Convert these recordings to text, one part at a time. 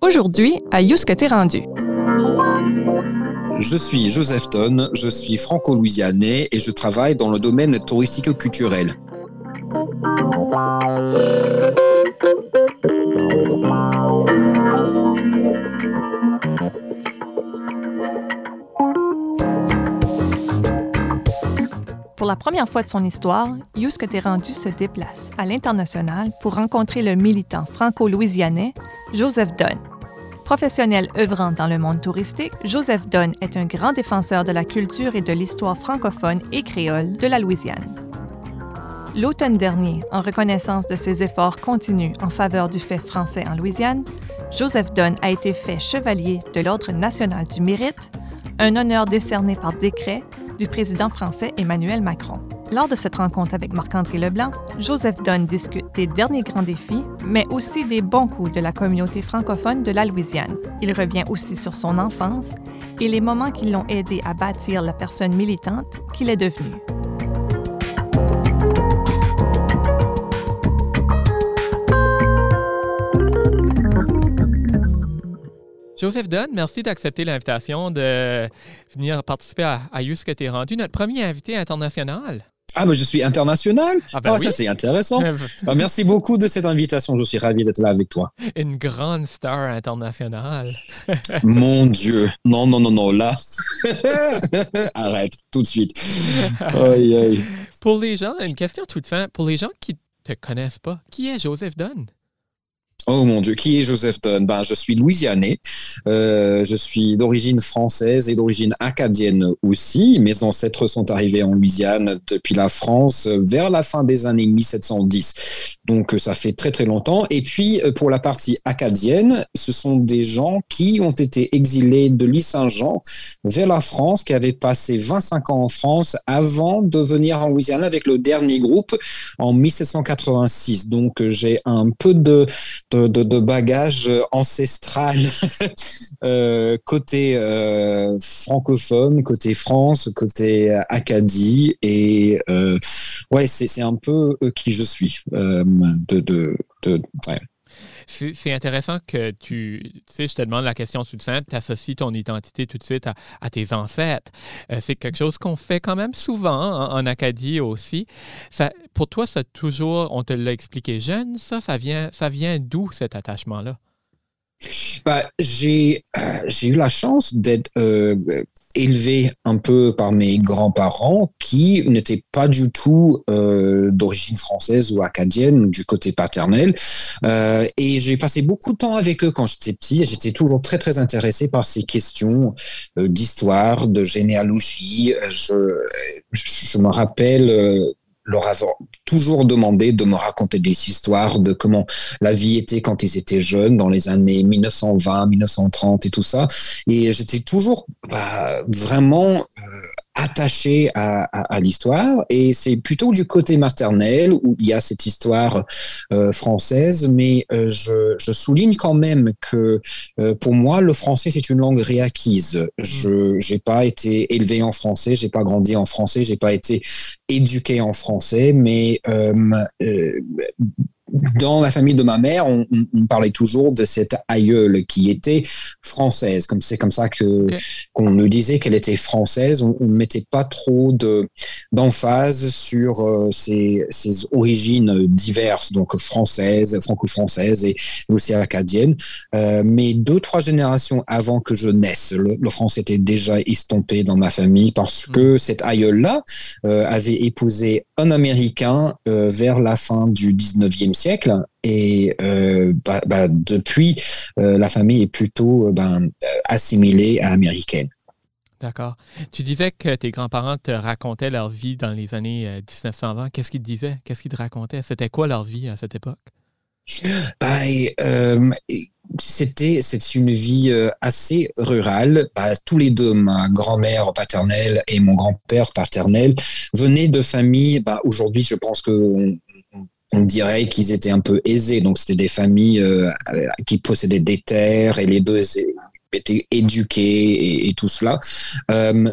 Aujourd'hui, à Yousk t'es rendu? Je suis Joseph Ton, je suis franco-louisianais et je travaille dans le domaine touristique-culturel. La première fois de son histoire, Yousk rendu se déplace à l'international pour rencontrer le militant franco-louisianais Joseph Dunn. Professionnel œuvrant dans le monde touristique, Joseph Dunn est un grand défenseur de la culture et de l'histoire francophone et créole de la Louisiane. L'automne dernier, en reconnaissance de ses efforts continus en faveur du fait français en Louisiane, Joseph Dunn a été fait chevalier de l'Ordre national du mérite, un honneur décerné par décret du président français Emmanuel Macron. Lors de cette rencontre avec Marc-André Leblanc, Joseph Dunn discute des derniers grands défis, mais aussi des bons coups de la communauté francophone de la Louisiane. Il revient aussi sur son enfance et les moments qui l'ont aidé à bâtir la personne militante qu'il est devenu. Joseph Dunn, merci d'accepter l'invitation de venir participer à, à que tu es rendu, notre premier invité international. Ah, mais je suis international? Ah, ben ah ça, c'est intéressant. Ah, merci beaucoup de cette invitation. Je suis ravi d'être là avec toi. Une grande star internationale. Mon Dieu. Non, non, non, non, là. Arrête, tout de suite. Pour les gens, une question toute fin. Pour les gens qui ne te connaissent pas, qui est Joseph Dunn? Oh mon Dieu, qui est Joseph Dunn ben, Je suis louisianais, euh, je suis d'origine française et d'origine acadienne aussi. Mes ancêtres sont arrivés en Louisiane depuis la France vers la fin des années 1710. Donc ça fait très très longtemps. Et puis pour la partie acadienne, ce sont des gens qui ont été exilés de l'île Saint-Jean vers la France, qui avaient passé 25 ans en France avant de venir en Louisiane avec le dernier groupe en 1786. Donc j'ai un peu de de, de, bagage ancestral euh, côté euh, francophone, côté France, côté Acadie. Et euh, ouais, c'est un peu qui je suis. de, c'est intéressant que tu, tu sais, je te demande la question simple, tu associes ton identité tout de suite à, tes ancêtres. Euh, c'est quelque chose qu'on fait quand même souvent en, Acadie aussi. Pour toi, ça toujours, on te l'a expliqué jeune, ça, ça vient, ça vient d'où cet attachement-là? Bah, j'ai euh, eu la chance d'être euh, élevé un peu par mes grands-parents qui n'étaient pas du tout euh, d'origine française ou acadienne du côté paternel. Euh, et j'ai passé beaucoup de temps avec eux quand j'étais petit. J'étais toujours très très intéressé par ces questions euh, d'histoire, de généalogie. Je, je me rappelle leur avoir toujours demandé de me raconter des histoires de comment la vie était quand ils étaient jeunes, dans les années 1920, 1930 et tout ça. Et j'étais toujours bah, vraiment euh, attaché à, à, l'histoire. Et c'est plutôt du côté maternel où il y a cette histoire euh, française. Mais euh, je, je, souligne quand même que euh, pour moi le français c'est une langue réacquise. Je j'ai pas été élevé en français j'ai pas grandi en français j'ai pas été éduqué en français mais dans la famille de ma mère, on, parlait toujours de cette aïeule qui était française. Comme c'est comme ça que qu'on nous disait qu'elle était française. On, ne mettait pas trop de d'emphase sur euh, ses, origines diverses, donc françaises, franco-françaises et aussi acadiennes. Euh, mais deux trois générations avant que je naisse, le, français était déjà estompé dans ma famille parce mm. que cette aïeule là euh, avait épousé un Américain vers la fin du 19e siècle siècle. Et euh, bah, bah, depuis, euh, la famille est plutôt euh, ben, assimilée à américaine. D'accord. Tu disais que tes grands-parents te racontaient leur vie dans les années 1920. Qu'est-ce qu'ils te disaient? Qu'est-ce qu'ils te racontaient? C'était quoi leur vie à cette époque? Ben, c'était c'est une vie assez rurale. Bah, tous les deux, ma grand-mère paternelle et mon grand-père paternel, venaient de familles. Bah, aujourd'hui, je pense que on dirait qu'ils étaient un peu aisés. Donc, c'était des familles euh, qui possédaient des terres et les deux été éduqué et, tout cela,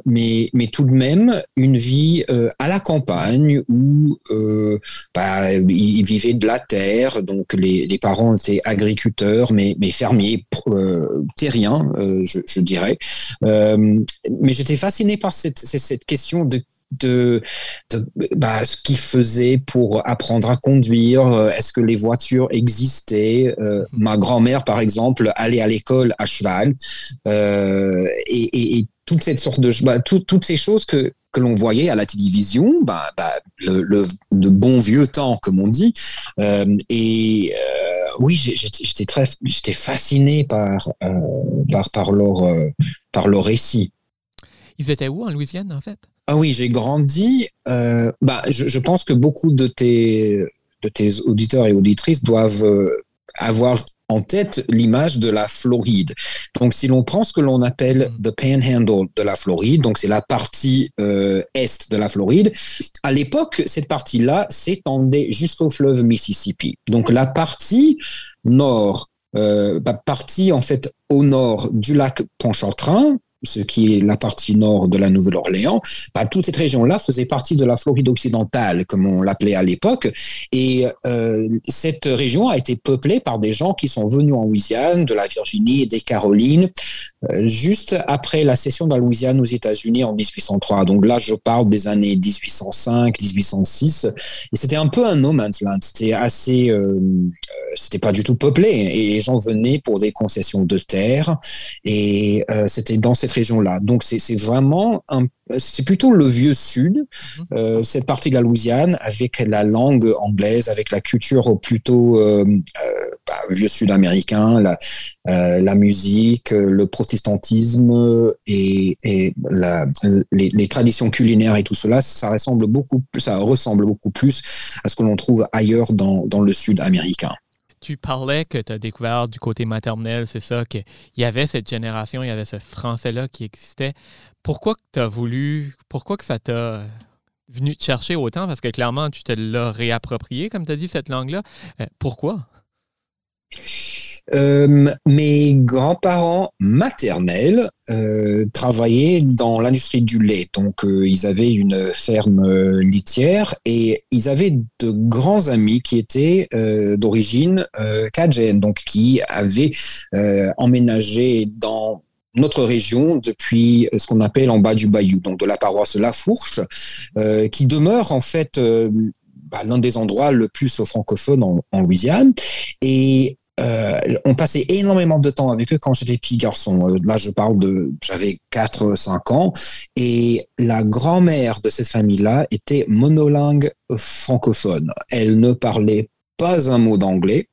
mais, mais tout de même une vie à la campagne où bah, ils vivaient de la terre, donc les, les parents étaient agriculteurs, mais, mais fermiers, terriens, je, je, dirais. mais j'étais fasciné par cette, cette question de de, bah, ce qu'ils faisaient pour apprendre à conduire. Euh, est-ce que les voitures existaient euh, mhm. Ma grand-mère, par exemple, allait à l'école à cheval. Euh, et, toute cette sorte de bah, toutes ces choses que que l'on voyait à la télévision, bah, bah le, bon vieux temps, comme on dit. et oui, j'étais très, j'étais fasciné par, par, par leur, par leur récit. Ils étaient où en Louisiane, en fait? Ah oui, j'ai grandi. Euh, bah, je, pense que beaucoup de tes, de tes auditeurs et auditrices doivent euh, avoir en tête l'image de la Floride. Donc, si l'on prend ce que l'on appelle mm. the panhandle de la Floride, donc c'est la partie euh, est de la Floride, à l'époque, cette partie-là s'étendait jusqu'au fleuve Mississippi. Donc, la partie nord, bah, partie en fait au nord du lac Pontchartrain, ce qui est la partie nord de la Nouvelle-Orléans, bah, toute cette région-là faisait partie de la Floride occidentale, comme on l'appelait à l'époque. Et euh, cette région a été peuplée par des gens qui sont venus en Louisiane, de la Virginie et des Carolines, euh, juste après la cession de la Louisiane aux États-Unis en 1803. Donc là, je parle des années 1805, 1806. Et c'était un peu un no man's land. C'était assez, euh, c'était pas du tout peuplé. Et les gens venaient pour des concessions de terre. Et c'était dans cette région-là. Donc c'est vraiment un c'est plutôt le vieux sud, mhm. euh, cette partie de la Louisiane, avec la langue anglaise, avec la culture plutôt euh, euh, bah, vieux sud américain, la, la, musique, le protestantisme et, et la, les, les, traditions culinaires et tout cela, ça ressemble beaucoup, ça ressemble beaucoup plus à ce que l'on trouve ailleurs dans, dans le sud américain tu parlais que tu as découvert du côté maternel, c'est ça, qu'il y avait cette génération, il y avait ce français-là qui existait. Pourquoi que tu as voulu, pourquoi que ça t'a venu te chercher autant? Parce que clairement, tu te l'as réapproprié, comme tu as dit, cette langue-là. Euh, pourquoi? Euh, mes grands-parents maternels euh, travaillaient dans l'industrie du lait. Donc, euh, ils avaient une ferme litière et ils avaient de grands amis qui étaient d'origine cajun, donc qui avaient emménagé dans notre région depuis ce qu'on appelle en bas du bayou, donc de la paroisse La Fourche, qui demeure en fait bah, l'un des endroits le plus francophone en, en Louisiane. Et euh, on passait énormément de temps avec eux quand j'étais petit garçon. Euh, là, je parle de, j'avais 4, 5 ans. Et la grand-mère de cette famille-là était monolingue francophone. Elle ne parlait pas un mot d'anglais.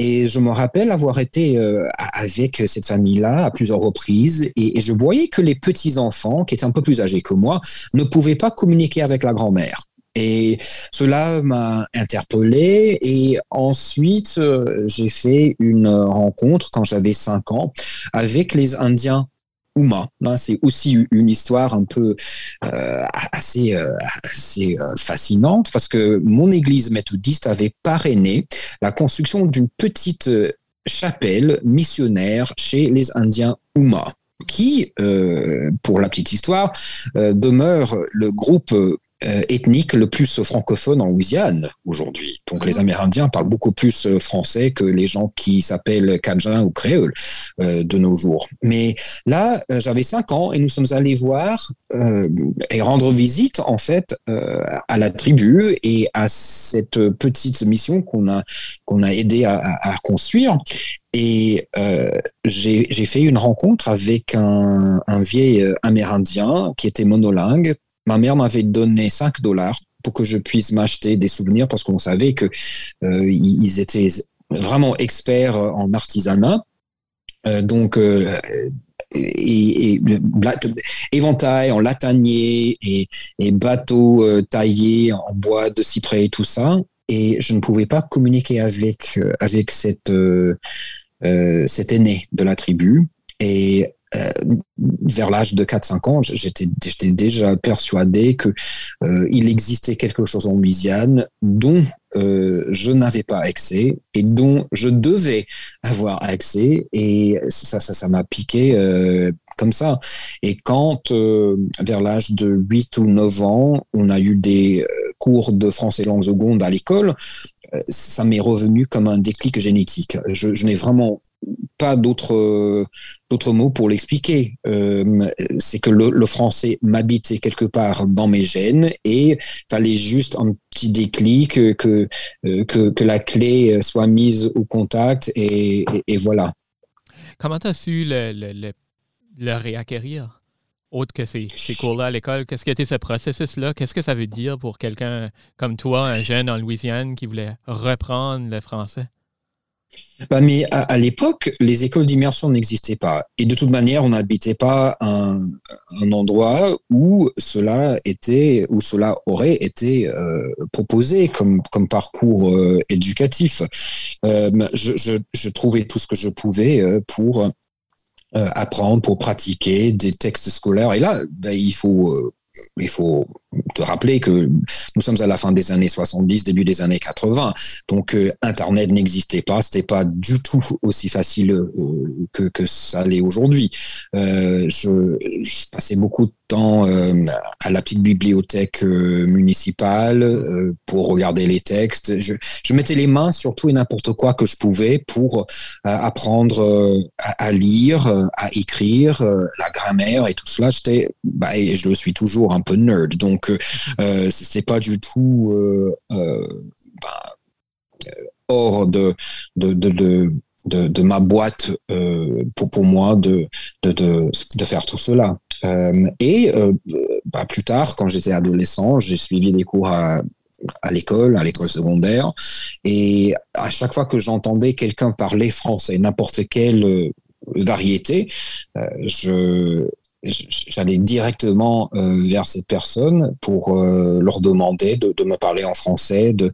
Et je me rappelle avoir été euh, avec cette famille-là à plusieurs reprises et, je voyais que les petits-enfants, qui étaient un peu plus âgés que moi, ne pouvaient pas communiquer avec la grand-mère. Et cela m'a interpellé. Et ensuite, euh, j'ai fait une rencontre quand j'avais 5 ans avec les Indiens. Hein, c'est aussi une histoire un peu euh, assez, euh, assez fascinante parce que mon église méthodiste avait parrainé la construction d'une petite chapelle missionnaire chez les Indiens Ouma qui, pour la petite histoire, demeure le groupe euh, ethnique le plus francophone en Louisiane aujourd'hui. Donc les ah. Amérindiens parlent beaucoup plus euh, français que les gens qui s'appellent Cajun ou créole euh, de nos jours. Mais là, j'avais cinq ans et nous sommes allés voir et rendre visite en fait à la tribu et à cette petite mission qu'on a qu'on a aidé à, à, construire. Et j'ai fait une rencontre avec un, un vieil Amérindien qui était monolingue, ma mère m'avait donné 5 dollars pour que je puisse m'acheter des souvenirs parce qu'on savait que euh, ils étaient vraiment experts en artisanat. Euh, donc, euh, éventail en latanier et, bateaux taillés en bois de cyprès et tout ça. Et je ne pouvais pas communiquer avec, avec cette, cet aîné de la tribu. Et vers l'âge de 4-5 ans, j'étais déjà persuadé que il existait quelque chose en Louisiane dont je n'avais pas accès et dont je devais avoir accès et ça ça ça m'a piqué comme ça et quand vers l'âge de 8 ou 9 ans on a eu des cours de français langue seconde à l'école euh, ça m'est revenu comme un déclic génétique. Je, n'ai vraiment pas d'autres d'autres mots pour l'expliquer. Euh, c'est que le, français m'habitait quelque part dans mes gènes et fallait juste un petit déclic que euh, que, que la clé soit mise au contact et, voilà. Comment as su le, le réacquérir? autre que ces, cours-là à l'école? Qu'est-ce a été ce processus-là? Qu'est-ce que ça veut dire pour quelqu'un comme toi, un jeune en Louisiane qui voulait reprendre le français? Bah, mais à, l'époque, les écoles d'immersion n'existaient pas. Et de toute manière, on n'habitait pas un, endroit où cela était, où cela aurait été euh, proposé comme, comme parcours euh, éducatif. Euh, je, trouvais tout ce que je pouvais pour apprendre, pour pratiquer des textes scolaires. Et là, ben, il faut euh, il faut te rappeler que nous sommes à la fin des années 70, début des années 80. Donc, euh, Internet n'existait pas. C'était pas du tout aussi facile euh, que, que ça l'est aujourd'hui. Euh, je, passais beaucoup de temps à la petite bibliothèque municipale pour regarder les textes. Je, mettais les mains sur tout et n'importe quoi que je pouvais pour apprendre à, à, lire, à écrire, la grammaire et tout cela. J'étais, bah, et je le suis toujours un peu nerd. Donc, euh, euh c'était pas du tout euh, euh, bah, hors de, de, de, de ma boîte pour, pour moi de, de, de, faire tout cela. et bah, plus tard, quand j'étais adolescent, j'ai suivi des cours à, à l'école, à l'école secondaire, et à chaque fois que j'entendais quelqu'un parler français, n'importe quelle variété, je, j'allais directement euh, vers cette personne pour euh, leur demander de, me parler en français, de,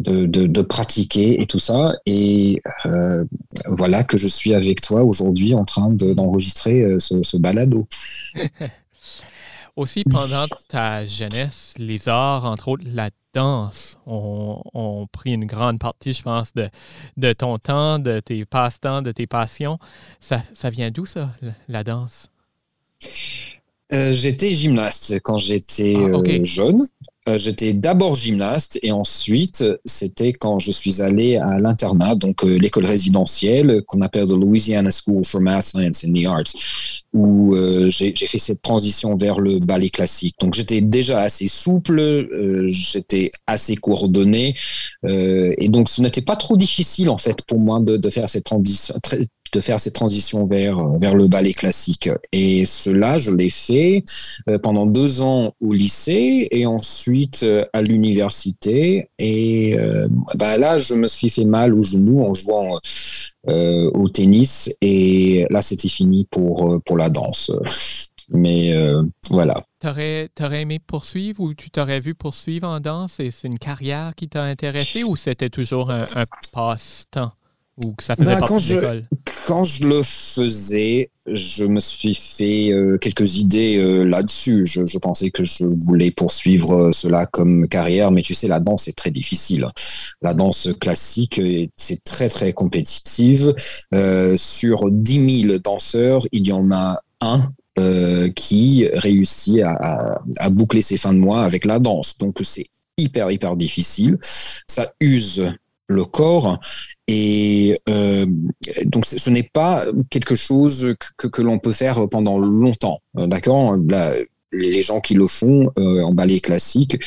de, pratiquer et tout ça. Et euh, voilà que je suis avec toi aujourd'hui en train d'enregistrer ce, balado. Aussi, pendant ta jeunesse, les arts, entre autres la danse, ont, pris une grande partie, je pense, de, de ton temps, de tes passe-temps, de tes passions. Ça, ça vient d'où, ça, la danse? Euh, j'étais gymnaste quand j'étais ah, euh, jeune. Euh, j'étais d'abord gymnaste et ensuite c'était quand je suis allé à l'internat, donc l'école résidentielle qu'on appelle the Louisiana School for Math, Science and the Arts, où j'ai fait cette transition vers le ballet classique. Donc j'étais déjà assez souple, j'étais assez coordonné et donc ce n'était pas trop difficile en fait pour moi de, de faire cette transition, de faire cette transition vers, vers le ballet classique. Et cela, je l'ai fait euh, pendant deux ans au lycée et ensuite euh, à l'université. Et euh, bah là, je me suis fait mal au genou en jouant au tennis. Et là, c'était fini pour, pour la danse. Mais voilà. T'aurais, aurais aimé poursuivre ou tu t'aurais vu poursuivre en danse et c'est une carrière qui t'a intéressé ou c'était toujours un passe-temps? Ou que ça faisait bah, quand je, Quand je le faisais, je me suis fait euh, quelques idées euh, là-dessus. Je, je, pensais que je voulais poursuivre euh, cela comme carrière, mais tu sais, la danse est très difficile. La danse classique, c'est très, très compétitive. sur 10 000 danseurs, il y en a un qui réussit à, à, à, boucler ses fins de mois avec la danse. Donc c'est hyper hyper difficile. Ça use le corps. Et euh, donc, ce n'est pas quelque chose que, que l'on peut faire pendant longtemps. Euh, d'accord? Les gens qui le font euh, en ballet classique,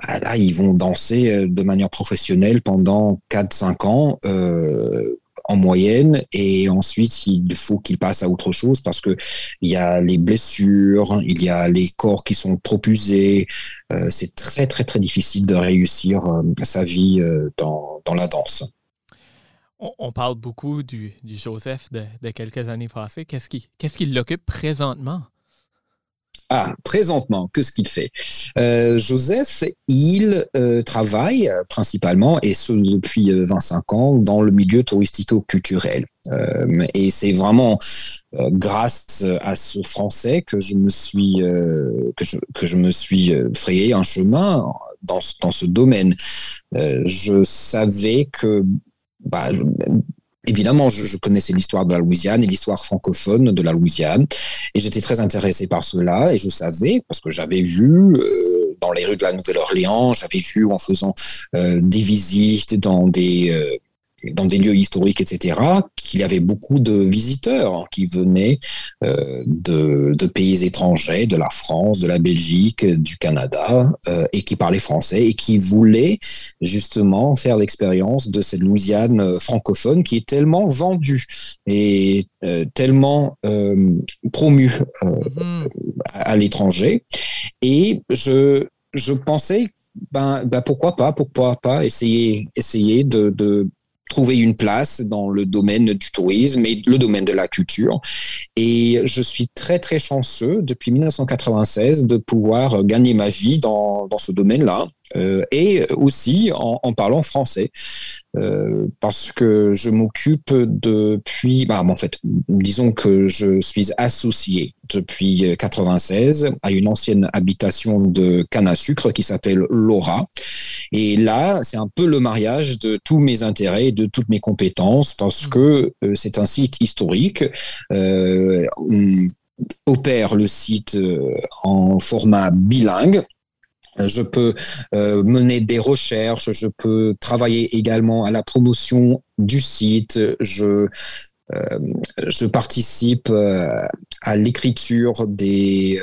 bah, là, ils vont danser de manière professionnelle pendant 4-5 ans. Euh, en moyenne et ensuite il faut qu'il passe à autre chose parce que il y a les blessures, il y a les corps qui sont trop usés. Euh, c'est très très très difficile de réussir euh, sa vie euh, dans, dans, la danse. On, parle beaucoup du, du Joseph de, quelques années passées. Qu'est-ce qui, qu'est-ce qui l'occupe présentement? Ah, présentement, qu'est-ce qu'il fait? Euh, Joseph, il euh, travaille principalement, et ce depuis 25 ans, dans le milieu touristico-culturel. et c'est vraiment grâce à ce français que je me suis que je, que je me suis frayé un chemin dans, dans ce domaine. je savais que bah, évidemment, je, connaissais l'histoire de la Louisiane et l'histoire francophone de la Louisiane, et j'étais très intéressé par cela, et je savais, parce que j'avais vu euh, dans les rues de la Nouvelle-Orléans, j'avais vu en faisant euh, des visites dans des euh, dans des lieux historiques, etc., qu'il y avait beaucoup de visiteurs qui venaient euh, de, pays étrangers, de la France, de la Belgique, du Canada, euh, et qui parlaient français et qui voulaient justement faire l'expérience de cette Louisiane francophone qui est tellement vendue et euh, tellement promue à, l'étranger. Et je, je pensais ben, ben, pourquoi pas, pourquoi pas essayer, essayer de, trouver une place dans le domaine du tourisme et le domaine de la culture. Et je suis très, très chanceux depuis 1996 de pouvoir gagner ma vie dans, dans ce domaine-là. Euh, et aussi en, en, parlant français, euh, parce que je m'occupe depuis, bah, en fait, disons que je suis associé depuis 96 à une ancienne habitation de canne à sucre qui s'appelle Laura. Et là, c'est un peu le mariage de tous mes intérêts et de toutes mes compétences, parce que euh, c'est un site historique. Euh, on opère le site en format bilingue je peux euh, mener des recherches, je peux travailler également à la promotion du site, je, euh, je participe euh, à l'écriture des,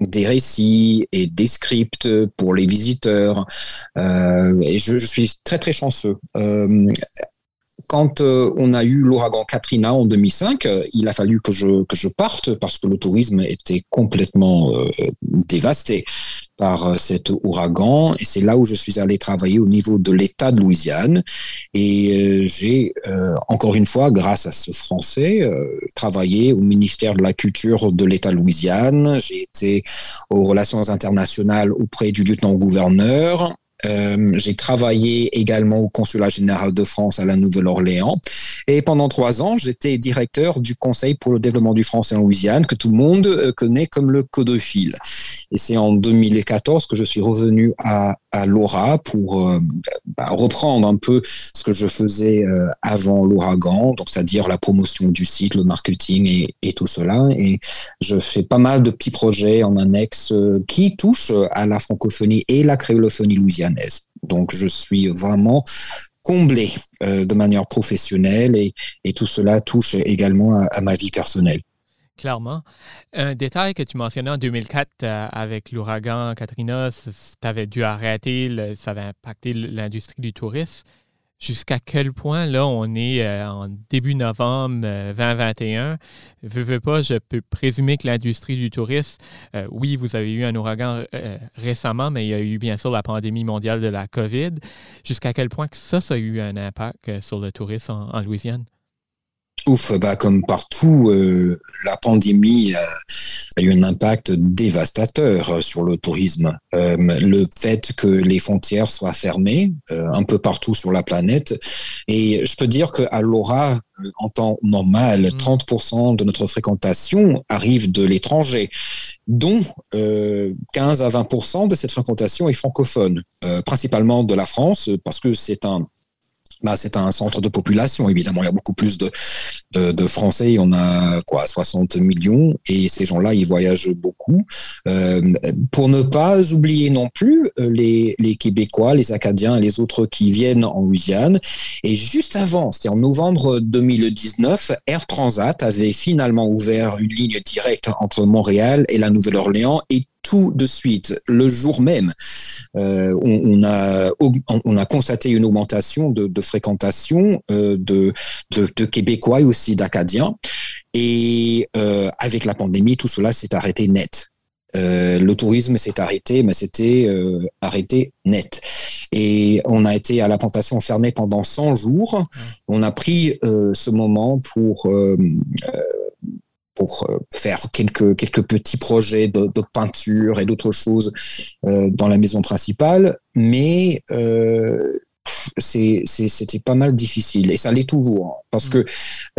des récits et des scripts pour les visiteurs. et je, suis très très chanceux. Quand euh, on a eu l'ouragan Katrina en 2005, euh, il a fallu que je, que je parte parce que le tourisme était complètement euh, dévasté par cet ouragan. Et c'est là où je suis allé travailler au niveau de l'État de Louisiane. Et j'ai, encore une fois, grâce à ce Français, travaillé au ministère de la Culture de l'État de Louisiane. J'ai été aux relations internationales auprès du lieutenant-gouverneur. Euh, j'ai travaillé également au consulat général de France à la Nouvelle-Orléans. Et pendant trois ans, j'étais directeur du Conseil pour le développement du français en Louisiane, que tout le monde euh, connaît comme le Codophile. Et c'est en 2014 que je suis revenu à, Laura pour euh, bah, reprendre un peu ce que je faisais avant l'ouragan, donc c'est-à-dire la promotion du site, le marketing et, et, tout cela. Et je fais pas mal de petits projets en annexe qui touchent à la francophonie et la créolophonie louisiane. Donc, je suis vraiment comblé euh, de manière professionnelle et, tout cela touche également à, ma vie personnelle. Clairement. Un détail que tu mentionnais en 2004 euh, avec l'ouragan Katrina, tu avais dû arrêter, ça avait impacté l'industrie du tourisme jusqu'à quel point, là, on est euh, en début novembre 2021. Euh, veux, veux pas, je peux présumer que l'industrie du tourisme, euh, oui, vous avez eu un ouragan récemment, mais il y a eu bien sûr la pandémie mondiale de la COVID. Jusqu'à quel point que ça, ça a eu un impact sur le tourisme en Louisiane? Ouf, bah comme partout, la pandémie a, eu un impact dévastateur sur le tourisme. Euh, le fait que les frontières soient fermées euh, un peu partout sur la planète, et je peux dire qu'à Laura, en temps normal, 30% mm. de notre fréquentation arrive de l'étranger, dont 15 à 20% de cette fréquentation est francophone, principalement de la France, parce que c'est un bah, c'est un centre de population, évidemment. Il y a beaucoup plus de, de, de Français. On a quoi, 60 millions. Et ces gens-là, ils voyagent beaucoup. Euh, pour ne pas oublier non plus euh, les, Québécois, les Acadiens et les autres qui viennent en Louisiane. Et juste avant, c'était en novembre 2019, Air Transat avait finalement ouvert une ligne directe entre Montréal et la Nouvelle-Orléans tout de suite, le jour même, euh, on, a, on a constaté une augmentation de, fréquentation euh, de, de, Québécois et aussi d'Acadiens. Et euh, avec la pandémie, tout cela s'est arrêté net. le tourisme s'est arrêté, mais c'était arrêté net. Et on a été à la plantation fermée pendant 100 jours. On a pris ce moment pour pour faire quelques, quelques petits projets de, de peinture et d'autres choses dans la maison principale, mais c'était pas mal difficile. Et ça l'est toujours hein, parce que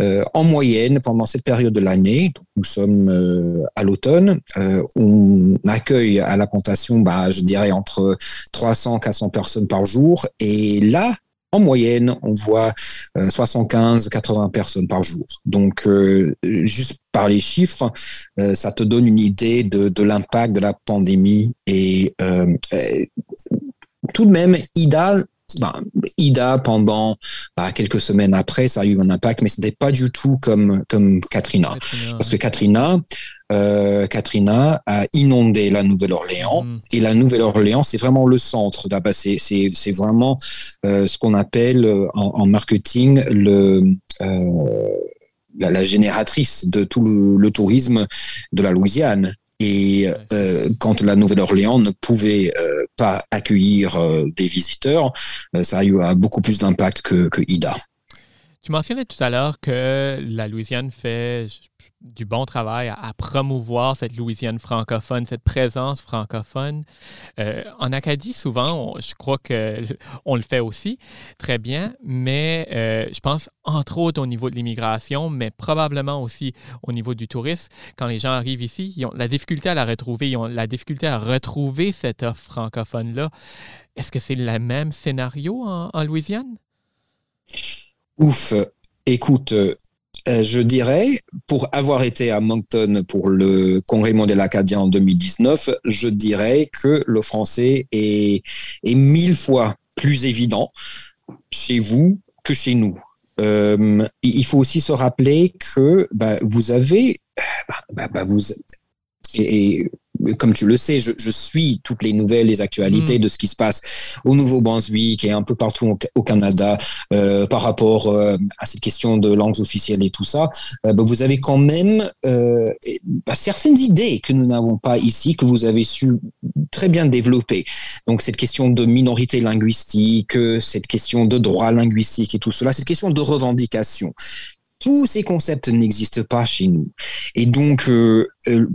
euh, en moyenne pendant cette période de l'année nous sommes euh, à l'automne euh, on accueille à la plantation bah, je dirais entre 300 400 personnes par jour. Et là en moyenne, on voit 75-80 personnes par jour. Donc, juste par les chiffres, ça te donne une idée de, de l'impact de la pandémie. Et tout de même, Ida bah, Ida, pendant bah, quelques semaines après, ça a eu un impact, mais ce n'était pas du tout comme, comme Katrina. Parce que Katrina, euh, Katrina a inondé la Nouvelle-Orléans. Mm. Et la Nouvelle-Orléans, c'est vraiment le centre. C'est, c'est, c'est vraiment euh, ce qu'on appelle euh, en, marketing le, la, génératrice de tout le tourisme de la Louisiane. Et euh, quand la Nouvelle-Orléans ne pouvait euh, pas accueillir euh, des visiteurs, ça a eu beaucoup plus d'impact que, que Ida. Tu mentionnais tout à l'heure que la Louisiane fait du bon travail à, promouvoir cette Louisiane francophone, cette présence francophone. Euh, en Acadie, souvent, je crois qu'on le fait aussi très bien, mais euh, je pense entre autres au niveau de l'immigration, mais probablement aussi au niveau du tourisme. Quand les gens arrivent ici, ils ont la difficulté à la retrouver, ils ont la difficulté à retrouver cette offre francophone-là. Est-ce que c'est le même scénario en Louisiane? Ouf, écoute, euh, je dirais, pour avoir été à Moncton pour le Congrès mondial acadien en 2019, je dirais que le français est, est mille fois plus évident chez vous que chez nous. Euh, il faut aussi se rappeler que bah, vous avez, bah, bah, vous, et, comme tu le sais, je, je, suis toutes les nouvelles, les actualités mm. de ce qui se passe au Nouveau-Brunswick et un peu partout au, Canada euh, par rapport euh, à cette question de langues officielles et tout ça. Euh, bah, vous avez quand même euh, bah, certaines idées que nous n'avons pas ici, que vous avez su très bien développer. Donc cette question de minorité linguistique, cette question de droit linguistique et tout cela, cette question de revendication tous ces concepts n'existent pas chez nous. Et donc, euh, euh,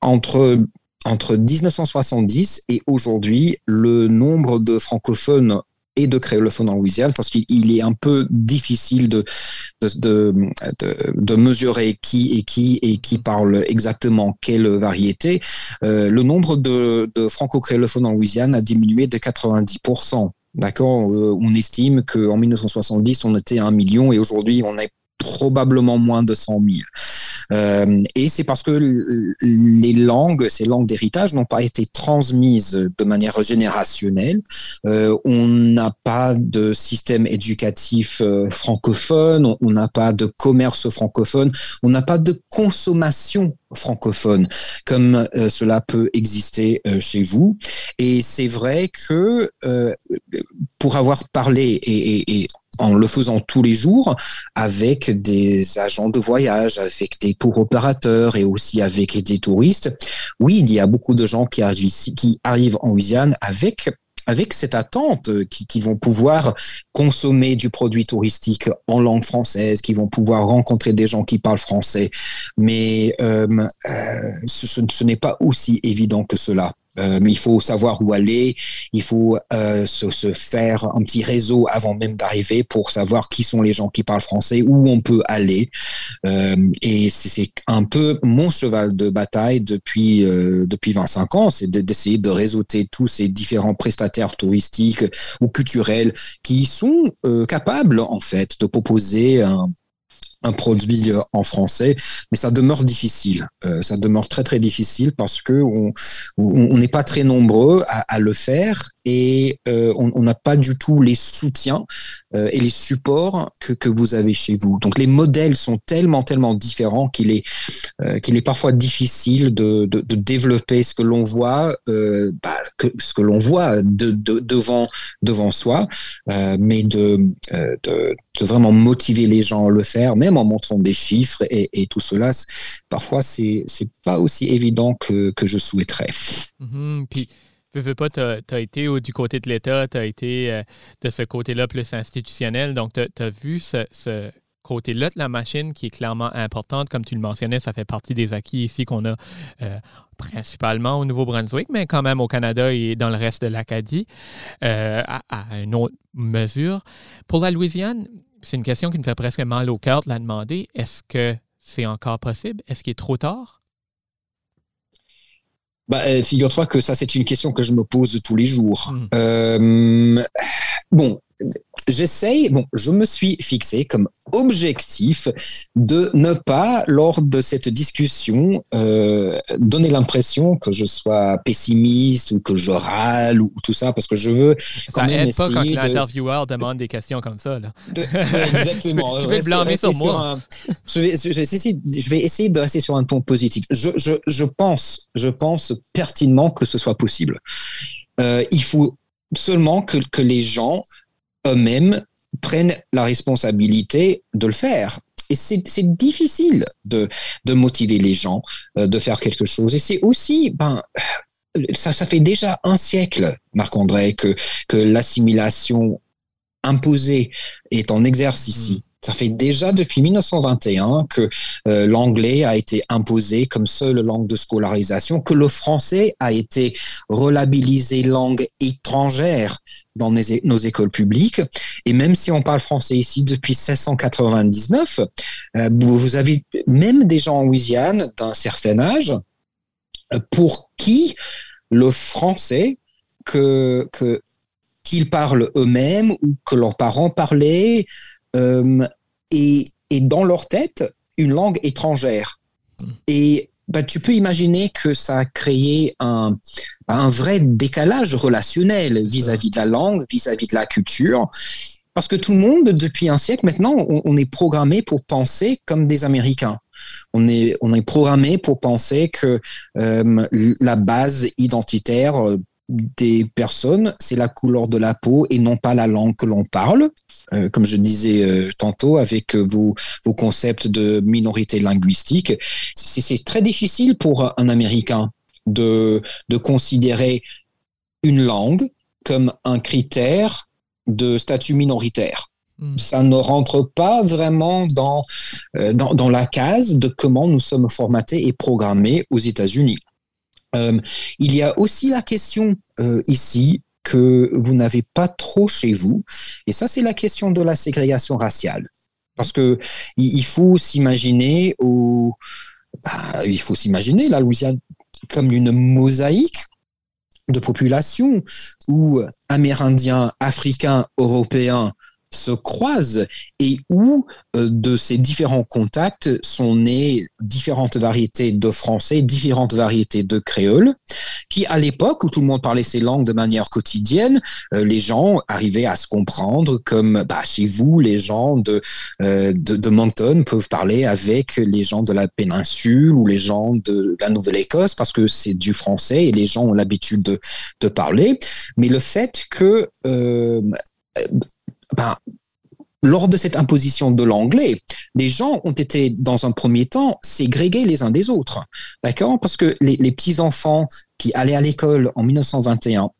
entre entre 1970 et aujourd'hui, le nombre de francophones et de créolophones en Louisiane, parce qu'il est un peu difficile de de, de, mesurer qui et qui et qui parle exactement quelle variété. Euh, le nombre de, franco-créolophones en Louisiane a diminué de 90%. D'accord? On estime qu'en 1970, on était à un million et aujourd'hui, on est probablement moins de 100 000. Euh, et c'est parce que les langues, ces langues d'héritage, n'ont pas été transmises de manière générationnelle. Euh, on n'a pas de système éducatif euh, francophone, on n'a pas de commerce francophone, on n'a pas de consommation francophone comme cela peut exister chez vous. Et c'est vrai que pour avoir parlé et, en le faisant tous les jours avec des agents de voyage, avec des tours opérateurs et aussi avec des touristes, oui, il y a beaucoup de gens qui arrivent en Louisiane avec avec cette attente euh, qui, vont pouvoir consommer du produit touristique en langue française, qui vont pouvoir rencontrer des gens qui parlent français. Mais euh, euh, ce n'est pas aussi évident que cela. Euh, il faut savoir où aller, il faut euh, se, faire un petit réseau avant même d'arriver pour savoir qui sont les gens qui parlent français, où on peut aller. Euh, et c'est un peu mon cheval de bataille depuis, depuis 25 ans, c'est d'essayer de réseauter tous ces différents prestataires touristiques ou culturels qui sont capables en fait de proposer un, un produit euh, en français, mais ça demeure difficile. Euh, ça demeure très très difficile parce que on n'est pas très nombreux à, le faire et euh, on n'a pas du tout les soutiens et les supports que, vous avez chez vous. Donc les modèles sont tellement tellement différents qu'il est qu'il est parfois difficile de, développer ce que l'on voit, bah, ce que l'on voit de, devant devant soi, mais de, vraiment motiver les gens à le faire. Mais en montrant des chiffres et, tout cela, parfois, c'est pas aussi évident que, que je souhaiterais. Mm-hmm. Puis, veux, pas, tu as, été du côté de l'État, tu as été euh, de ce côté-là plus institutionnel, donc tu as, vu ce, côté-là de la machine qui est clairement importante. Comme tu le mentionnais, ça fait partie des acquis ici qu'on a euh, principalement au Nouveau-Brunswick, mais quand même au Canada et dans le reste de l'Acadie, euh, à, une autre mesure. Pour la Louisiane, c'est une question qui me fait presque mal au cœur de la demander. Est-ce que c'est encore possible? Est-ce qu'il est trop tard? Bah, euh, figure-toi que ça, c'est une question que je me pose tous les jours. Hmm. bon, j'essaye, bon, je me suis fixé comme objectif de ne pas, lors de cette discussion, euh, donner l'impression que je sois pessimiste ou que je râle ou, tout ça, parce que je veux quand ça même pas quand l'intervieweur demande des questions comme ça. Là. exactement. tu peux blâmer sur moi. je, vais, je, je, vais essayer de rester sur un ton positif. Je, je pense, je pense pertinemment que ce soit possible. Euh, il faut seulement que, que les gens eux-mêmes prennent la responsabilité de le faire. Et c'est difficile de, de motiver les gens euh, de faire quelque chose. Et c'est aussi, ben, ça, ça fait déjà un siècle, Marc-André, que, que l'assimilation imposée est en exercice ici. Ça fait déjà depuis 1921 que euh, l'anglais a été imposé comme seule langue de scolarisation, que le français a été relabilisé langue étrangère dans nos écoles publiques. Et même si on parle français ici depuis 1699, euh, vous avez même des gens en Louisiane d'un certain âge euh, pour qui le français qu'ils parlent eux-mêmes ou que leurs parents parlaient et, dans leur tête une langue étrangère. Hmm. Et bah, tu peux imaginer que ça a créé un, un vrai décalage relationnel vis-à-vis de la langue, vis-à-vis de la culture. Parce que tout le monde, depuis un siècle maintenant, on, est programmé pour penser comme des Américains. On est, on est programmé pour penser que euh, la base identitaire des personnes, c'est la couleur de la peau et non pas la langue que l'on parle. Euh, comme je disais euh, tantôt, avec euh, vos, vos, concepts de minorité linguistique, c'est très difficile pour un Américain de, de considérer une langue comme un critère de statut minoritaire. Hmm. Ça ne rentre pas vraiment dans, dans, dans la case de comment nous sommes formatés et programmés aux États-Unis. Euh, il y a aussi la question euh, ici que vous n'avez pas trop chez vous, et ça c'est la question de la ségrégation raciale, parce que il faut s'imaginer au, bah, il faut s'imaginer la Louisiane comme une mosaïque de population où Amérindiens, Africains, Européens se croisent et où euh, de ces différents contacts sont nées différentes variétés de français, différentes variétés de créole, qui à l'époque où tout le monde parlait ces langues de manière quotidienne, euh, les gens arrivaient à se comprendre comme bah, chez vous, les gens de, euh, de, de, Moncton peuvent parler avec les gens de la péninsule ou les gens de la Nouvelle-Écosse parce que c'est du français et les gens ont l'habitude de, de parler. Mais le fait que ben, lors de cette imposition de l'anglais, les gens ont été, dans un premier temps, ségrégés les uns des autres. D'accord? Parce que les, petits-enfants qui allaient à l'école en 1921,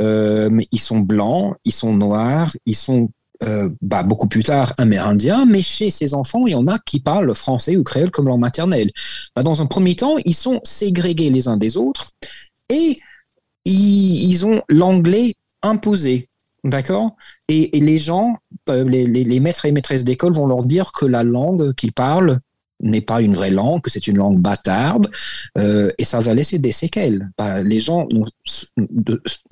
euh, ils sont blancs, ils sont noirs, ils sont euh, bah, beaucoup plus tard amérindiens, mais chez ces enfants, il y en a qui parlent français ou créole comme langue maternelle. Bah, dans un premier temps, ils sont ségrégés les uns des autres et ils ont l'anglais imposé D'accord? Et, les gens, euh, les, maîtres et maîtresses d'école vont leur dire que la langue qu'ils parlent n'est pas une vraie langue, que c'est une langue bâtarde, euh, et ça va laisser des séquelles. Bah, les gens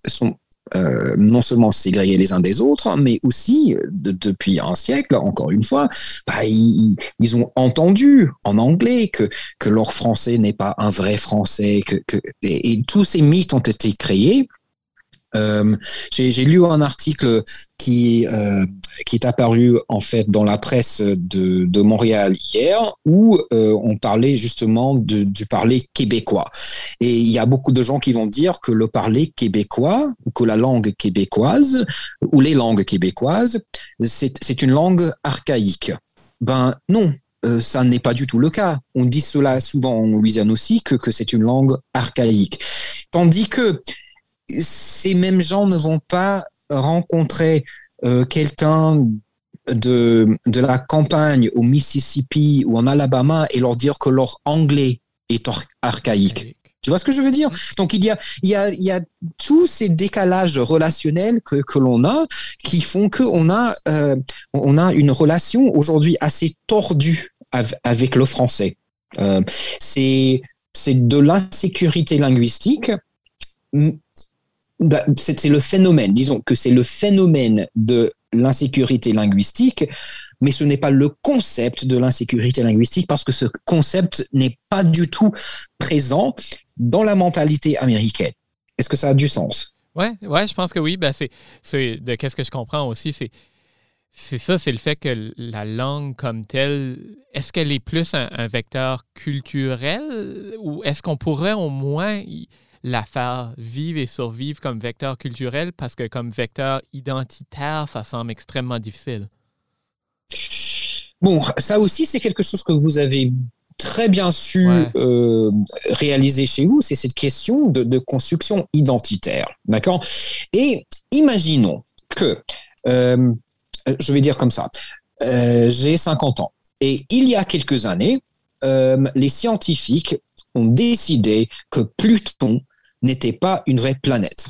sont euh, non seulement ségrégés les uns des autres, mais aussi, depuis un siècle, encore une fois, bah, ils, ont entendu en anglais que, leur français n'est pas un vrai français, et tous ces mythes ont été créés euh, j'ai lu un article qui, euh, qui est apparu en fait dans la presse de, de Montréal hier où euh, on parlait justement du parler québécois. Et il y a beaucoup de gens qui vont dire que le parler québécois ou que la langue québécoise ou les langues québécoises, c'est une langue archaïque. Ben non, ça n'est pas du tout le cas. On dit cela souvent en Louisiane aussi, que, que c'est une langue archaïque. Tandis que ces mêmes gens ne vont pas rencontrer euh, quelqu'un de, de la campagne au Mississippi ou en Alabama et leur dire que leur anglais est archaïque. Tu vois ce que je veux dire? Donc il y a, il y a, il y a tous ces décalages relationnels que, que l'on a qui font qu'on a, euh, on a une relation aujourd'hui assez tordue avec le français. Euh, c'est c'est de l'insécurité linguistique. Bah, c'est le phénomène, disons que c'est le phénomène de l'insécurité linguistique, mais ce n'est pas le concept de l'insécurité linguistique parce que ce concept n'est pas du tout présent dans la mentalité américaine. Est-ce que ça a du sens? Oui, ouais, je pense que oui. Ben, c'est, de qu'est-ce que je comprends aussi, c'est, c'est ça, c'est le fait que la langue comme telle, est-ce qu'elle est plus un, vecteur culturel ou est-ce qu'on pourrait au moins la faire vivre et survivre comme vecteur culturel parce que comme vecteur identitaire, ça semble extrêmement difficile? Bon, ça aussi, c'est quelque chose que vous avez très bien su euh, réaliser chez vous, c'est cette question de, construction identitaire. D'accord? Et imaginons que, euh, je vais dire comme ça, euh, j'ai 50 ans et il y a quelques années, les scientifiques ont décidé que Pluton n'était pas une vraie planète.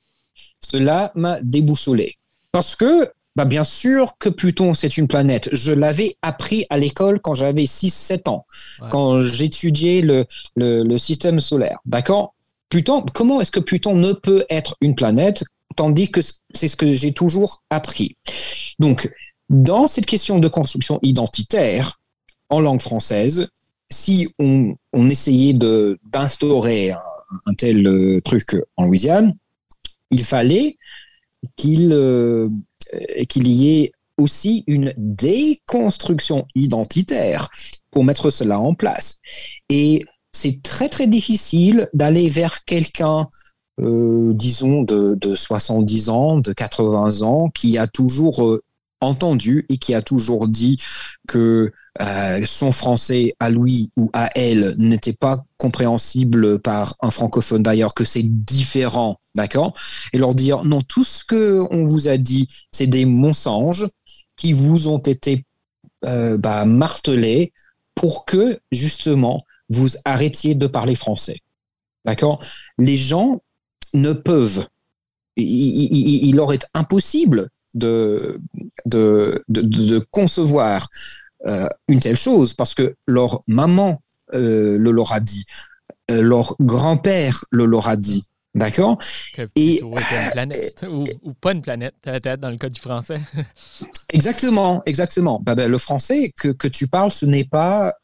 Cela m'a déboussolé. Parce que bah bien sûr que Pluton, c'est une planète. Je l'avais appris à l'école quand j'avais 6-7 ans, quand j'étudiais le, le, système solaire. D'accord? Pluton, comment est-ce que Pluton ne peut être une planète tandis que c'est ce que j'ai toujours appris? Donc, dans cette question de construction identitaire en langue française, si on, on essayait d'instaurer un, tel euh, truc en Louisiane, il fallait qu'il euh, qu'il y ait aussi une déconstruction identitaire pour mettre cela en place. Et c'est très très difficile d'aller vers quelqu'un, euh, disons, de, de, 70 ans, de 80 ans, qui a toujours entendu et qui a toujours dit que euh, son français à lui ou à elle n'était pas compréhensible par un francophone d'ailleurs, que c'est différent, d'accord? Et leur dire non, tout ce que on vous a dit, c'est des mensonges qui vous ont été euh, bah, martelés pour que justement vous arrêtiez de parler français, d'accord? Les gens ne peuvent. Il, leur est impossible de, de, de, concevoir euh, une telle chose parce que leur maman euh, le leur a dit, euh, leur grand-père le leur a dit. D'accord? Et une planète, ou, ou, pas une planète, peut-être dans le cas du français. exactement, exactement. Bah, bah, le français que, que, tu parles, ce n'est pas.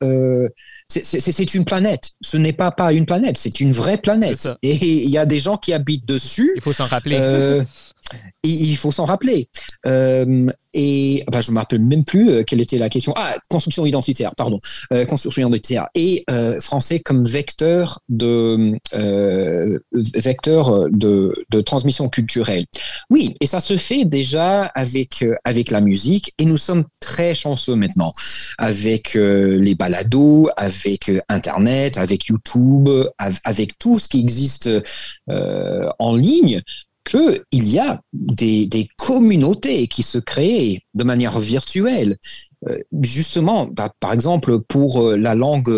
C'est une planète. Ce n'est pas, pas une planète, c'est une vraie planète. Et il y a des gens qui habitent dessus. Il faut s'en rappeler. il faut s'en rappeler. Euh, et je ne me rappelle même plus euh, quelle était la question. Ah, construction identitaire, pardon. Euh, construction identitaire. Et français comme vecteur de vecteur de, de, transmission culturelle. Oui, et ça se fait déjà avec avec la musique. Et nous sommes très chanceux maintenant avec les balados, avec Internet, avec YouTube, avec tout ce qui existe en ligne qu'il y a des, communautés qui se créent de manière virtuelle. Euh, justement, par exemple, pour euh, la langue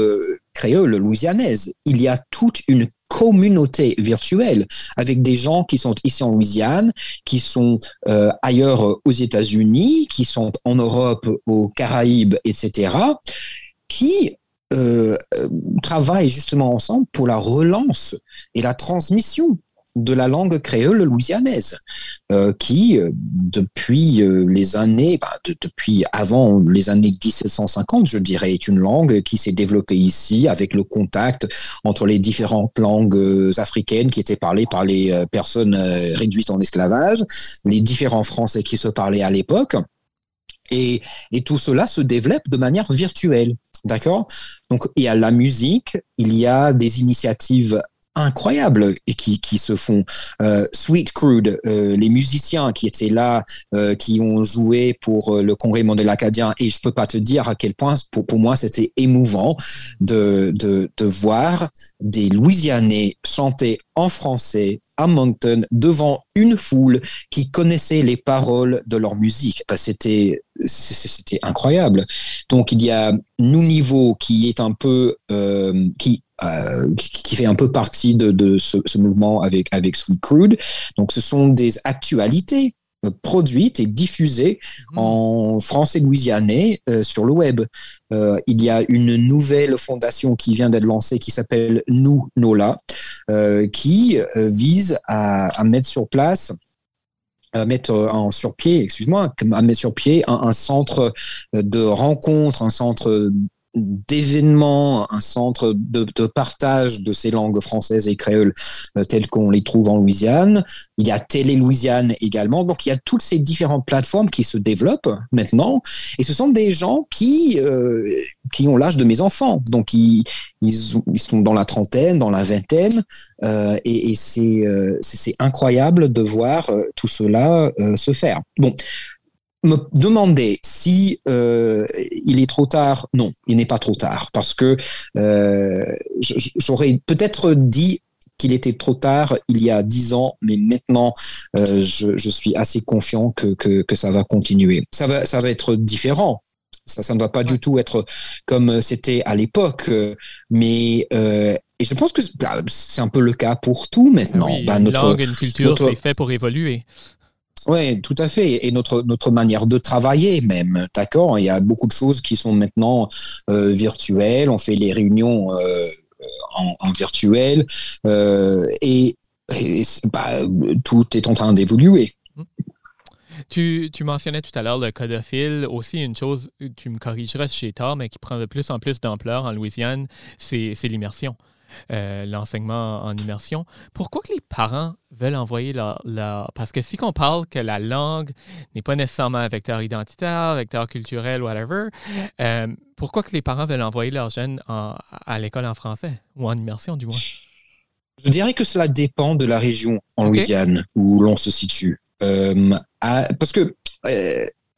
créole louisianaise, il y a toute une communauté virtuelle avec des gens qui sont ici en Louisiane, qui sont euh, ailleurs aux États-Unis, qui sont en Europe, aux Caraïbes, etc., qui travaillent justement ensemble pour la relance et la transmission de la langue créole louisianaise, euh, qui, euh, depuis euh, les années, bah, depuis avant les années 1750, je dirais, est une langue qui s'est développée ici avec le contact entre les différentes langues africaines qui étaient parlées par les personnes réduites en esclavage, les différents français qui se parlaient à l'époque. Et, et tout cela se développe de manière virtuelle. D'accord? Donc, il y a la musique, il y a des initiatives incroyables et qui, qui se font. Euh, Sweet Crude, euh, les musiciens qui étaient là, euh, qui ont joué pour le Congrès mondial acadien, et je peux pas te dire à quel point pour, pour moi c'était émouvant de, de, de voir des Louisianais chanter en français Moncton devant une foule qui connaissait les paroles de leur musique. C'était incroyable. Donc il y a nous niveau qui est un peu euh, qui qui fait un peu partie de, ce, mouvement avec avec Sweet Crude. Donc ce sont des actualités euh, produite et diffusée mhm. en français louisianais euh, sur le web. Euh, il y a une nouvelle fondation qui vient d'être lancée qui s'appelle Nous Nola, qui vise à, mettre sur place à mettre en sur pied, excuse-moi, à mettre sur pied un, un centre de rencontre, un centre d'événements, un centre de, partage de ces langues françaises et créoles euh, telles qu'on les trouve en Louisiane. Il y a Télé Louisiane également. Donc il y a toutes ces différentes plateformes qui se développent maintenant. Et ce sont des gens qui, euh, qui ont l'âge de mes enfants. Donc ils, ils, sont dans la trentaine, dans la vingtaine. Euh, et, et c'est incroyable de voir tout cela se faire. Bon, me demander si euh, il est trop tard, non, il n'est pas trop tard, parce que euh, j'aurais peut-être dit qu'il était trop tard il y a dix ans, mais maintenant, euh, je, je, suis assez confiant que, que, que, ça va continuer. Ça va, ça va être différent. Ça, ça ne doit pas du tout être comme c'était à l'époque, mais euh, et je pense que bah, c'est un peu le cas pour tout maintenant. Oui, bah, notre, langue, une culture, c'est fait pour évoluer. Oui, tout à fait. Et notre, notre manière de travailler même, d'accord? Il y a beaucoup de choses qui sont maintenant euh, virtuelles. On fait les réunions euh, en, virtuel euh, et, tout est en train d'évoluer. Tu, tu, mentionnais tout à l'heure le codophile. Aussi, une chose, tu me corrigeras chez j'ai tort, mais qui prend de plus en plus d'ampleur en Louisiane, c'est l'immersion. Euh, l'enseignement en immersion. Pourquoi que les parents veulent envoyer leur, Parce que si on parle que la langue n'est pas nécessairement un vecteur identitaire, vecteur culturel, whatever, euh, pourquoi que les parents veulent envoyer leurs jeunes à l'école en français ou en immersion, du moins? Je dirais que cela dépend de la région en Louisiane où l'on se situe. Euh, parce que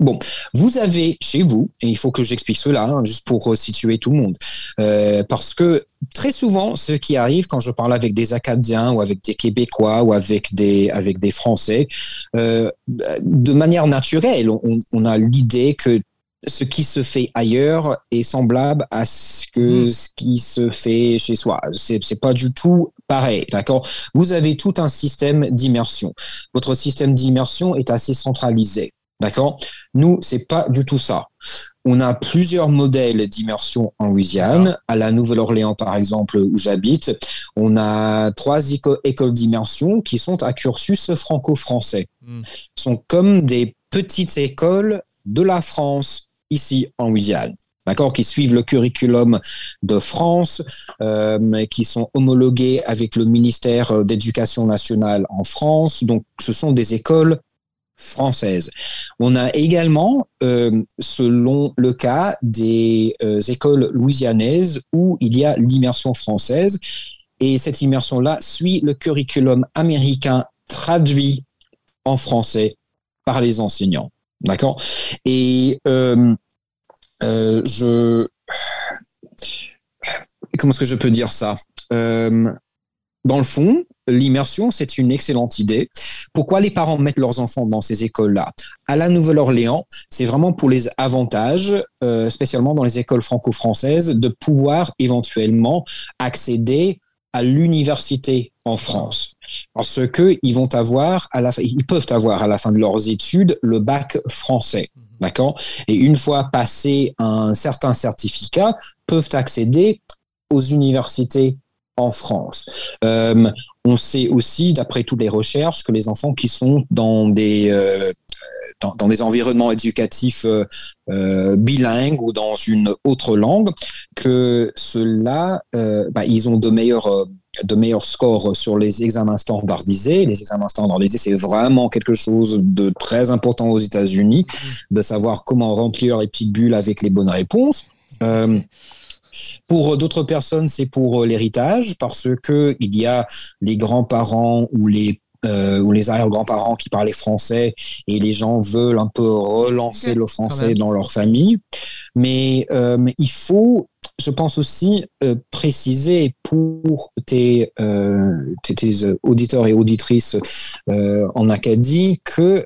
Bon, vous avez chez vous, et il faut que j'explique cela, hein, juste pour situer tout le monde, euh, parce que très souvent, ce qui arrive quand je parle avec des Acadiens ou avec des Québécois ou avec des, avec des Français, euh, de manière naturelle, on, a l'idée que ce qui se fait ailleurs est semblable à ce que hmm. ce qui se fait chez soi. C'est, c'est pas du tout pareil, d'accord? Vous avez tout un système d'immersion. Votre système d'immersion est assez centralisé. D'accord? Nous, c'est pas du tout ça. On a plusieurs modèles d'immersion en Louisiane. À la Nouvelle-Orléans, par exemple, où j'habite, on a trois écoles d'immersion qui sont à cursus franco-français. Ce sont comme des petites écoles de la France ici en Louisiane. D'accord, qui suivent le curriculum de France, euh, qui sont homologués avec le ministère d'éducation nationale en France. Donc, ce sont des écoles française. On a également, euh, selon le cas, des euh, écoles louisianaises où il y a l'immersion française. Et cette immersion-là suit le curriculum américain traduit en français par les enseignants. D'accord? Et euh, je... Comment est-ce que je peux dire ça? Dans le fond, l'immersion, c'est une excellente idée. Pourquoi les parents mettent leurs enfants dans ces écoles-là? À la Nouvelle-Orléans, c'est vraiment pour les avantages, euh, spécialement dans les écoles franco-françaises, de pouvoir éventuellement accéder à l'université en France. Parce qu'ils vont avoir, à la, ils peuvent avoir à la fin de leurs études le bac français. D'accord? Et une fois passé un certain certificat, peuvent accéder aux universités en France. Euh, on sait aussi, d'après toutes les recherches, que les enfants qui sont dans des euh, dans, des environnements éducatifs euh, bilingues ou dans une autre langue, que ceux-là, bah, ils ont de meilleurs de meilleurs scores sur les examens standardisés. Les examens standardisés, c'est vraiment quelque chose de très important aux États-Unis, de savoir comment remplir les petites bulles avec les bonnes réponses. Pour d'autres personnes, c'est pour euh, l'héritage parce que il y a les grands-parents ou les euh, ou les arrière-grands-parents qui parlaient français et les gens veulent un peu relancer le français dans leur famille. Mais, euh, il faut, je pense aussi préciser pour tes, tes, auditeurs et auditrices en Acadie que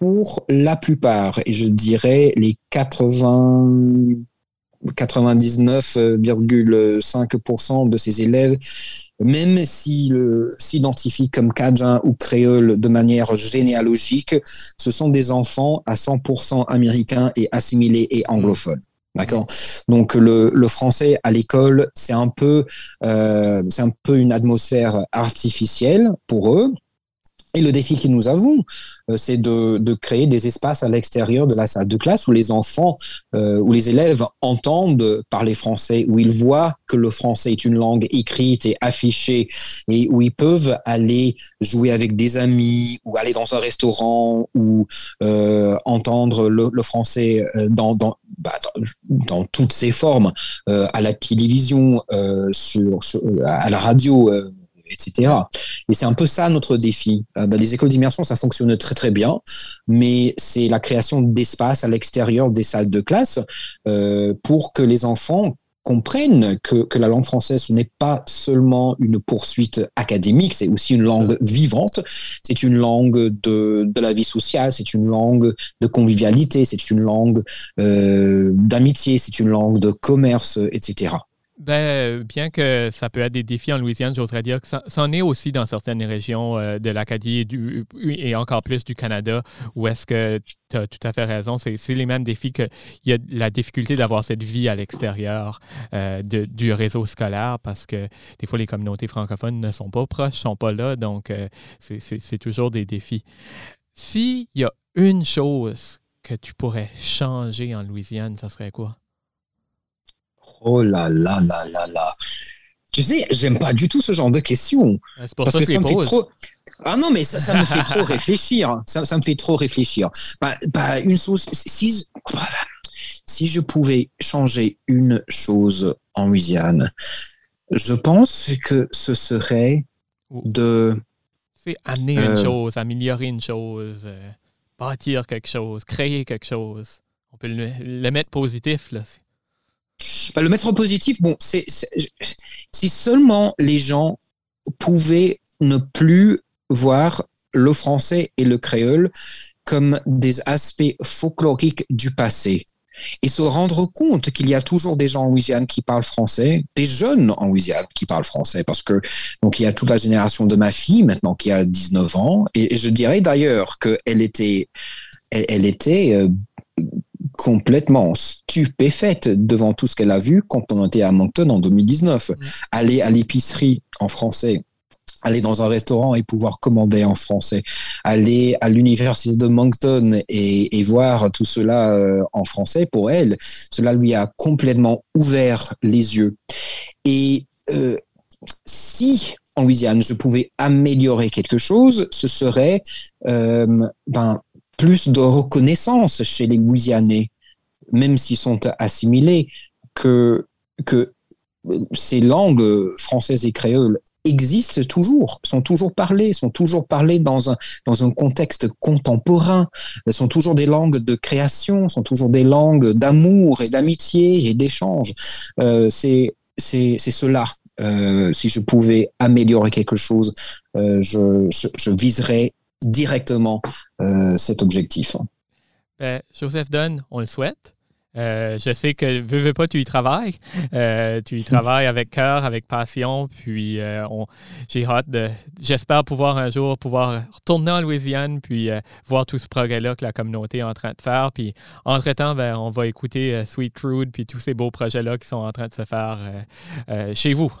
pour la plupart, et je dirais les 80 99,5% de ces élèves, même s'ils s'identifient comme Cajun ou créole de manière généalogique, ce sont des enfants à 100% américains et assimilés et anglophones. D'accord? Donc le, français à l'école, c'est un peu, euh, c'est un peu une atmosphère artificielle pour eux. Et le défi que nous avons, euh, c'est de, de, créer des espaces à l'extérieur de la salle de classe où les enfants, euh, où les élèves entendent parler français, où ils voient que le français est une langue écrite et affichée, et où ils peuvent aller jouer avec des amis, ou aller dans un restaurant, ou euh, entendre le, le français euh, dans, dans, bah, dans, toutes ses formes, euh, à la télévision, sur, sur, à la radio etc. Et c'est un peu ça notre défi. Euh, bah, les écoles d'immersion, ça fonctionne très très bien, mais c'est la création d'espace à l'extérieur des salles de classe euh, pour que les enfants comprennent que, que, la langue française, ce n'est pas seulement une poursuite académique, c'est aussi une langue vivante, c'est une langue de, de, la vie sociale, c'est une langue de convivialité, c'est une langue euh, d'amitié, c'est une langue de commerce, etc. Ben, bien que ça peut être des défis en Louisiane, j'oserais dire que ça, en est aussi dans certaines régions euh, de l'Acadie et, et, encore plus du Canada, où est-ce que tu as tout à fait raison. C'est les mêmes défis qu'il y a la difficulté d'avoir cette vie à l'extérieur euh, du réseau scolaire parce que des fois, les communautés francophones ne sont pas proches, ne sont pas là, donc euh, c'est toujours des défis. S'il y a une chose que tu pourrais changer en Louisiane, ça serait quoi? Oh là là là là là. Tu sais, j'aime pas du tout ce genre de questions. C'est pour parce ça que, ça me fait trop. Ah non, mais ça, ça me fait trop réfléchir. Ça, ça, me fait trop réfléchir. Bah, bah, une chose, si, si je pouvais changer une chose en Louisiane, je pense que ce serait de. C'est amener une euh, chose, améliorer une chose, euh, bâtir quelque chose, créer quelque chose. On peut le, le mettre positif, là. Bah, le mettre positif, bon, c'est si seulement les gens pouvaient ne plus voir le français et le créole comme des aspects folkloriques du passé et se rendre compte qu'il y a toujours des gens en Louisiane qui parlent français, des jeunes en Louisiane qui parlent français, parce que donc il y a toute la génération de ma fille maintenant qui a 19 ans, et, je dirais d'ailleurs qu'elle était, elle, était euh, complètement stupéfaite devant tout ce qu'elle a vu quand on était à Moncton en 2019. Aller à l'épicerie en français, aller dans un restaurant et pouvoir commander en français, aller à l'université de Moncton et, voir tout cela euh, en français, pour elle, cela lui a complètement ouvert les yeux. Et euh, si en Louisiane, je pouvais améliorer quelque chose, ce serait euh, ben, plus de reconnaissance chez les Louisianais, même s'ils sont assimilés, que, que ces langues françaises et créoles existent toujours, sont toujours parlées, sont toujours parlées dans un, dans un contexte contemporain, Elles sont toujours des langues de création, sont toujours des langues d'amour et d'amitié et d'échange. Euh, c'est cela. Euh, si je pouvais améliorer quelque chose, euh, je, je, viserais directement euh, cet objectif. Ben, Joseph Dunn, on le souhaite. Euh, je sais que, veux, veux pas, tu y travailles. Euh, tu y travailles avec cœur, avec passion. Puis, j'ai hâte de. J'espère pouvoir un jour pouvoir retourner en Louisiane, puis voir tout ce progrès-là que la communauté est en train de faire. Puis, entre-temps, ben, on va écouter Sweet Crude, puis tous ces beaux projets-là qui sont en train de se faire chez vous.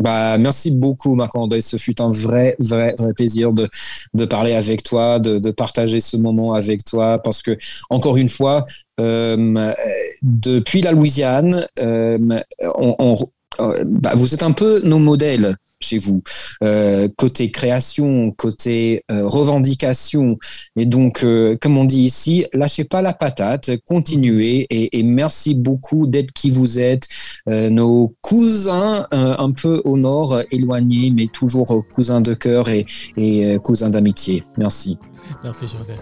Bah, merci beaucoup, Marc-André. Ce fut un vrai, vrai, vrai plaisir de, de parler avec toi, de, de partager ce moment avec toi, parce que, encore une fois, euh, depuis la Louisiane, euh, euh, bah, vous êtes un peu nos modèles chez vous, euh, côté création, côté euh, revendication. Et donc, euh, comme on dit ici, lâchez pas la patate, continuez et, merci beaucoup d'être qui vous êtes, nos cousins un peu au nord, éloignés, mais toujours cousins de cœur et cousins d'amitié. Merci. Merci Joseph.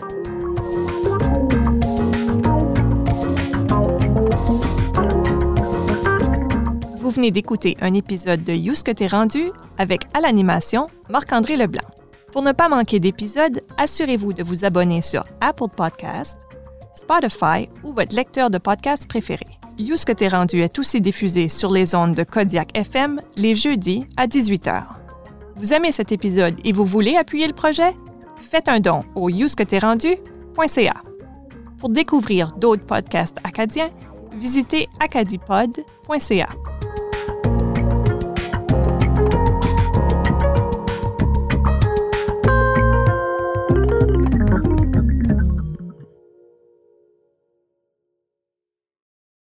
Venez d'écouter un épisode de You ce que t'es rendu avec à l'animation Marc-André Leblanc. Pour ne pas manquer d'épisodes, assurez-vous de vous abonner sur Apple Podcast, Spotify ou votre lecteur de podcast préféré. You ce que t'es rendu est aussi diffusé sur les ondes de Kodiak FM les jeudis à 18h. Vous aimez cet épisode et vous voulez appuyer le projet? Faites un don au rendu.ca. Pour découvrir d'autres podcasts acadiens, visitez acadipod.ca.